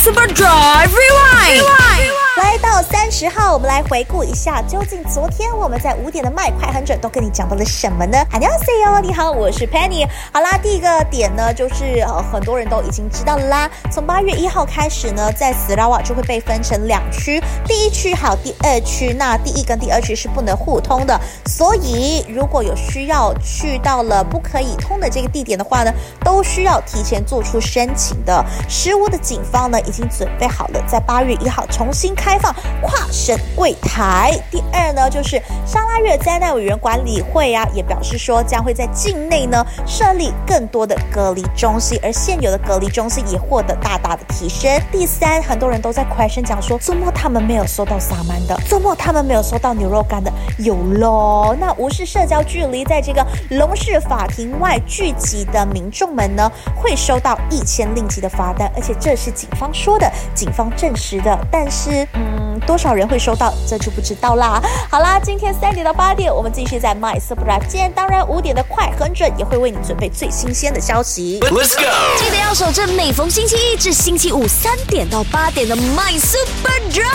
Super Drive Rewind. Rewind. 来到三十号，我们来回顾一下，究竟昨天我们在五点的麦快很准都跟你讲到了什么呢？안녕하세 요， 你好，我是 Penny。好啦，第一个点呢，就是呃很多人都已经知道啦。从八月一号开始呢，在斯拉瓦就会被分成两区，第一区还有第二区。那第一跟第二区是不能互通的，所以如果有需要去到了不可以通的这个地点的话呢，都需要提前做出申请的。十五的警方呢，已经准备好了，在八月一号重新开。 放跨省柜台。第二呢，就是沙拉越灾难委员管理会啊，也表示说将会在境内呢设立更多的隔离中心，而现有的隔离中心也获得大大的提升。第三，很多人都在 question 讲说，周末他们没有收到萨曼的，周末他们没有收到牛肉干的，有喽。那无视社交距离，在这个龙市法庭外聚集的民众们呢，会收到一千令吉的罚单，而且这是警方说的，警方证实的，但是。多少人会收到，这就不知道啦。好啦，今天三点到八点，我们继续在 My。今天当然五点的快很准，也会为你准备最新鲜的消息。Let's go！记得要守着每逢星期一至星期五三点到八点的 My Super Drive。